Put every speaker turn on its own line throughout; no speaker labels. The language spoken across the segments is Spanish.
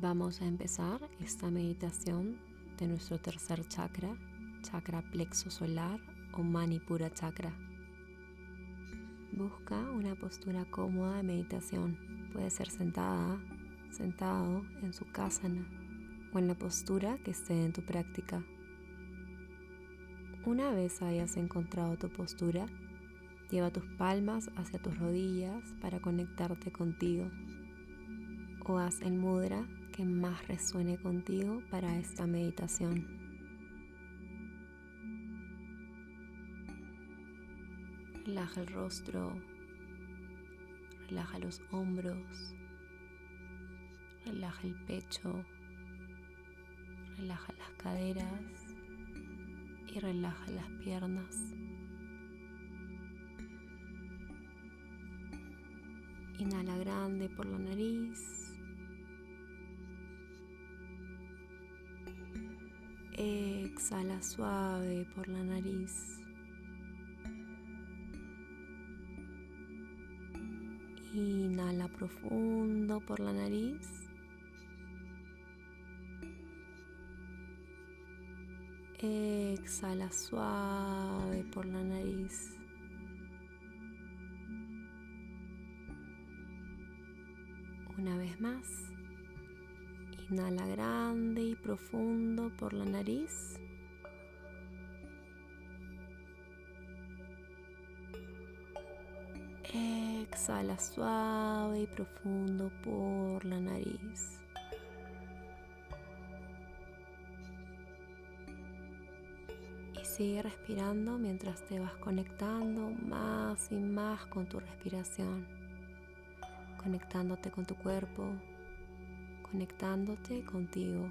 Vamos a empezar esta meditación de nuestro tercer chakra, chakra plexo solar o manipura chakra. Busca una postura cómoda de meditación. Puede ser sentada, sentado en su kasana o en la postura que esté en tu práctica. Una vez hayas encontrado tu postura, lleva tus palmas hacia tus rodillas para conectarte contigo. O haz el mudra que más resuene contigo para esta meditación. Relaja el rostro, relaja los hombros, relaja el pecho, relaja las caderas y relaja las piernas. Inhala grande por la nariz. Exhala suave por la nariz. Inhala profundo por la nariz. Exhala suave por la nariz. Una vez más. Inhala grande y profundo por la nariz. Exhala suave y profundo por la nariz. Y sigue respirando mientras te vas conectando más y más con tu respiración, conectándote con tu cuerpo, conectándote contigo.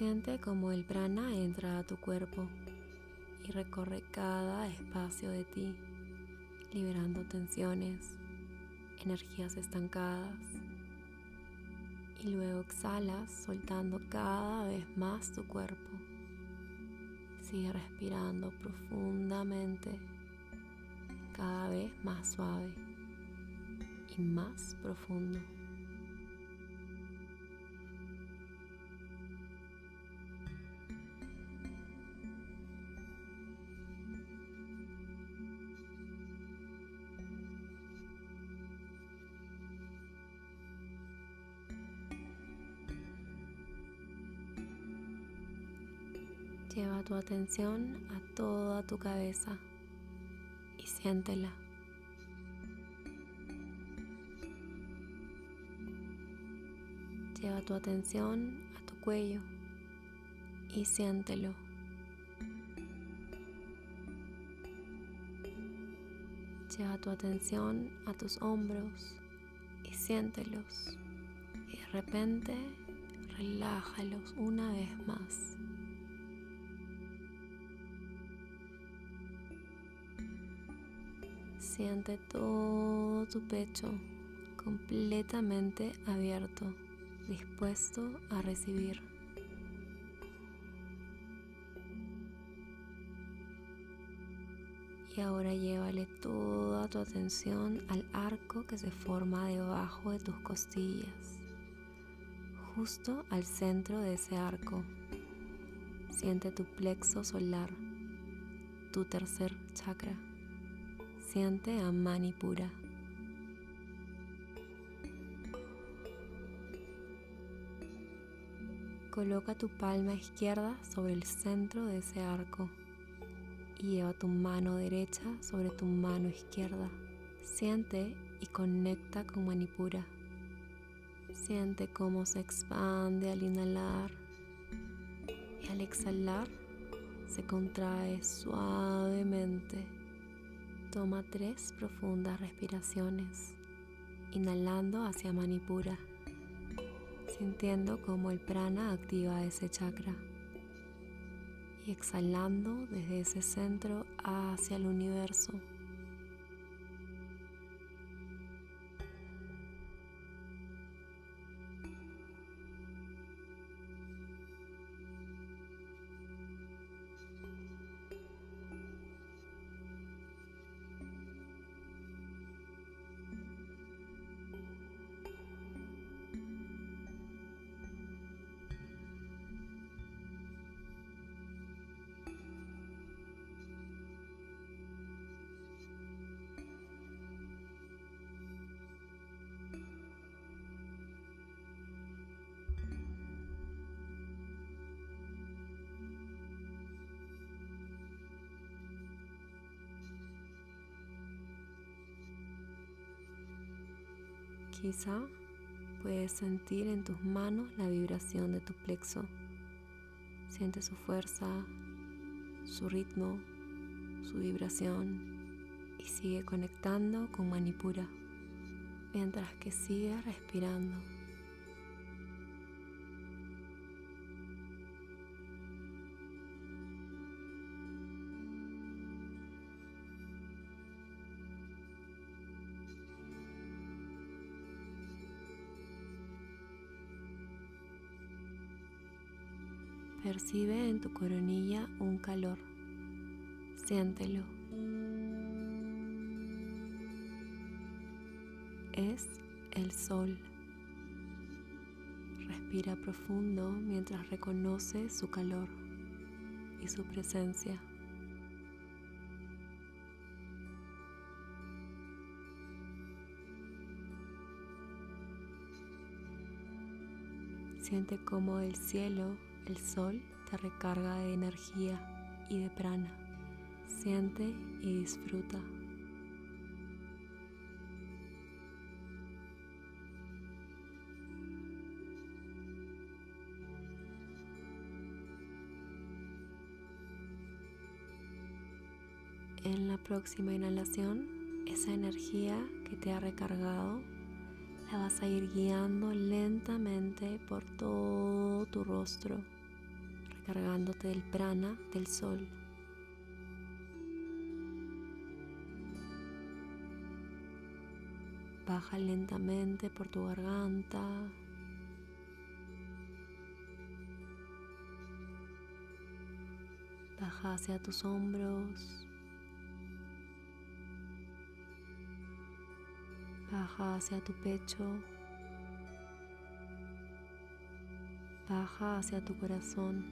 Siente como el prana entra a tu cuerpo y recorre cada espacio de ti, liberando tensiones, energías estancadas. Y luego exhalas soltando cada vez más tu cuerpo. Sigue respirando profundamente, cada vez más suave y más profundo. Tu atención a toda tu cabeza y siéntela. Lleva tu atención a tu cuello y siéntelo. Lleva tu atención a tus hombros y siéntelos. Y de repente relájalos una vez más. Siente todo tu pecho completamente abierto, dispuesto a recibir. Y ahora llévale toda tu atención al arco que se forma debajo de tus costillas, justo al centro de ese arco. Siente tu plexo solar, tu tercer chakra. Siente a Manipura. Coloca tu palma izquierda sobre el centro de ese arco y lleva tu mano derecha sobre tu mano izquierda. Siente y conecta con Manipura. Siente cómo se expande al inhalar y al exhalar se contrae suavemente. Toma tres profundas respiraciones, inhalando hacia Manipura sintiendo como el prana activa ese chakra y exhalando desde ese centro hacia el universo. Quizá puedes sentir en tus manos la vibración de tu plexo. Siente su fuerza, su ritmo, su vibración y sigue conectando con Manipura mientras que sigue respirando. Percibe en tu coronilla un calor. Siéntelo. Es el sol. Respira profundo mientras reconoce su calor y su presencia. Siente como el cielo el sol te recarga de energía y de prana. Siente y disfruta. En la próxima inhalación, esa energía que te ha recargado la vas a ir guiando lentamente por todo tu rostro, recargándote del prana del sol. Baja lentamente por tu garganta. Baja hacia tus hombros. Baja hacia tu pecho. Baja hacia tu corazón.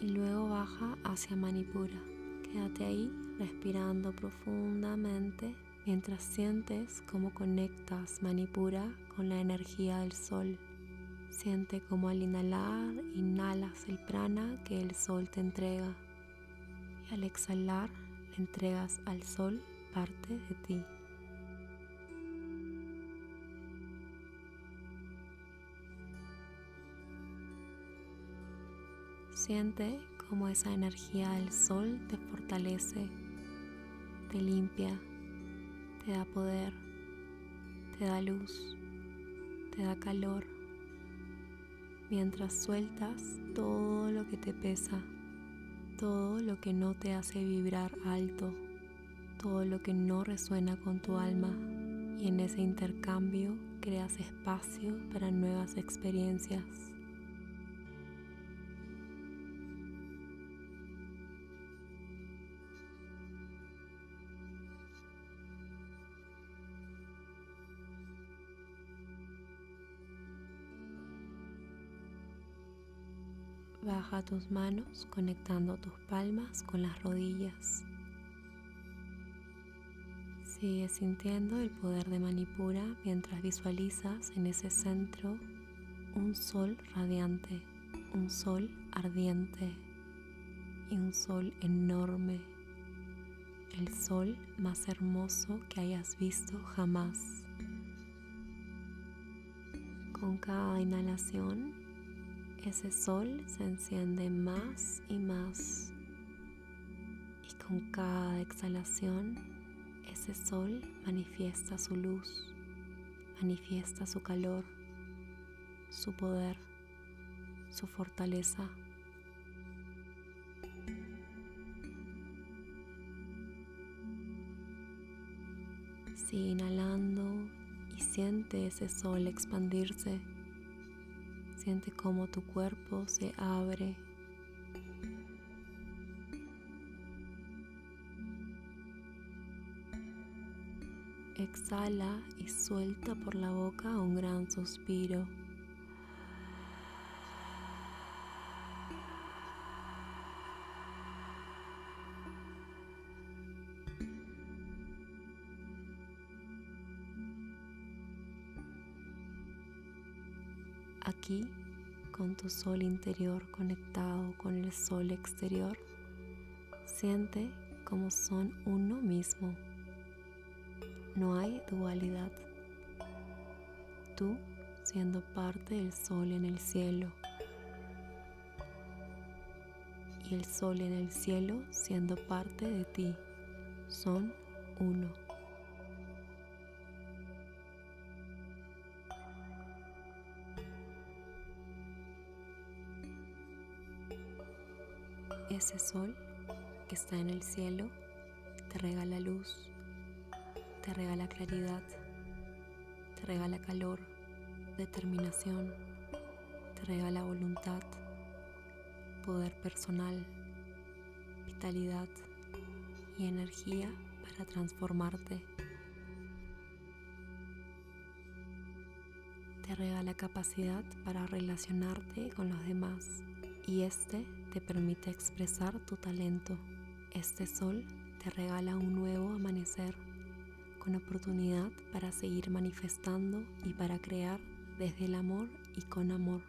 Y luego baja hacia Manipura. Quédate ahí respirando profundamente mientras sientes cómo conectas Manipura con la energía del sol. Siente como al inhalar, inhalas el prana que el sol te entrega. Y al exhalar, entregas al sol parte de ti. Siente cómo esa energía del sol te fortalece, te limpia, te da poder, te da luz, te da calor, mientras sueltas todo lo que te pesa todo lo que no te hace vibrar alto, todo lo que no resuena con tu alma y en ese intercambio creas espacio para nuevas experiencias. Baja tus manos conectando tus palmas con las rodillas. Sigue sintiendo el poder de Manipura mientras visualizas en ese centro un sol radiante, un sol ardiente y un sol enorme, el sol más hermoso que hayas visto jamás. Con cada inhalación ese sol se enciende más y más. Y con cada exhalación, ese sol manifiesta su luz manifiesta su calor, su poder, su fortaleza. Sigue inhalando y siente ese sol expandirse. Siente cómo tu cuerpo se abre. Exhala y suelta por la boca un gran suspiro. Tu sol interior conectado con el sol exterior, siente como son uno mismo. No hay dualidad. Tú siendo parte del sol en el cielo y el sol en el cielo siendo parte de ti. Son uno. Ese sol que está en el cielo te regala luz, te regala claridad, te regala calor, determinación, te regala voluntad, poder personal, vitalidad y energía para transformarte. Te regala capacidad para relacionarte con los demás y este te permite expresar tu talento. Este sol te regala un nuevo amanecer con oportunidad para seguir manifestando y para crear desde el amor y con amor.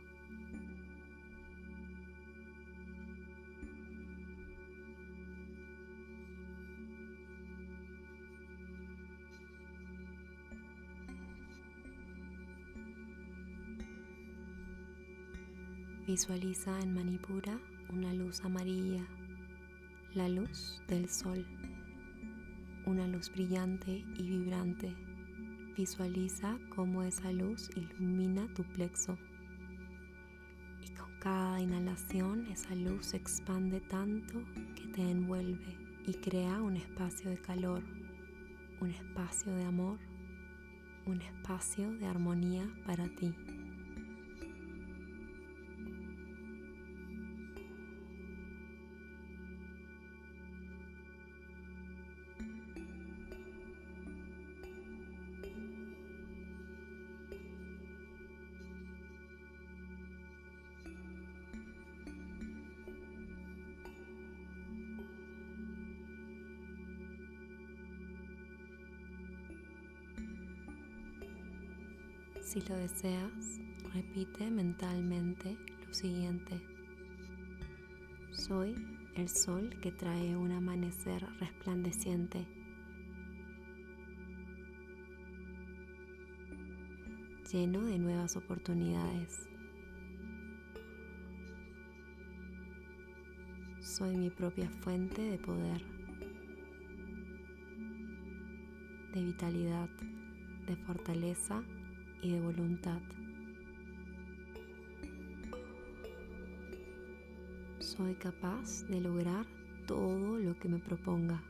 Visualiza en Manipura una luz amarilla, la luz del sol, una luz brillante y vibrante. Visualiza cómo esa luz ilumina tu plexo y con cada inhalación esa luz se expande tanto que te envuelve y crea un espacio de calor, un espacio de amor, un espacio de armonía para ti. Si lo deseas, repite mentalmente lo siguiente. Soy el sol que trae un amanecer resplandeciente. lleno de nuevas oportunidades. Soy mi propia fuente de poder, de vitalidad, de fortaleza y de voluntad. Soy capaz de lograr todo lo que me proponga.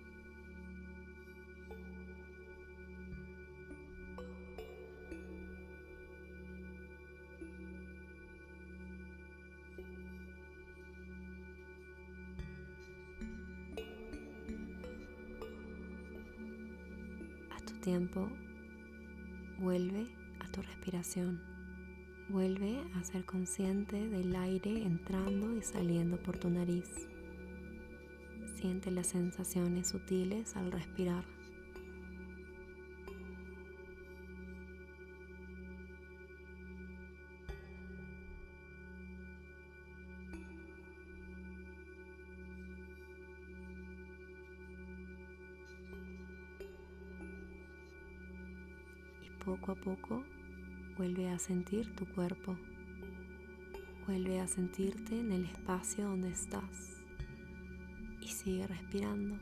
A tu tiempo, vuelve respiración. Vuelve a ser consciente del aire entrando y saliendo por tu nariz. Siente las sensaciones sutiles al respirar. Poco a poco Vuelve a sentir tu cuerpo. Vuelve a sentirte en el espacio donde estás. Y sigue respirando.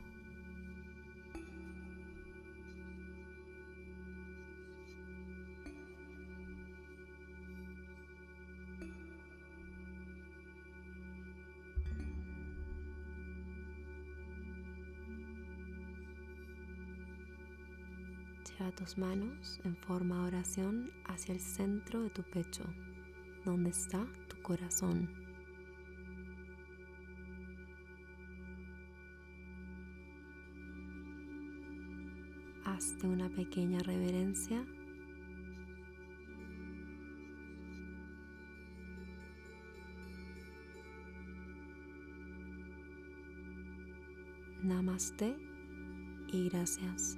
Tus manos en forma de oración hacia el centro de tu pecho, donde está tu corazón. Hazte una pequeña reverencia Namaste y gracias.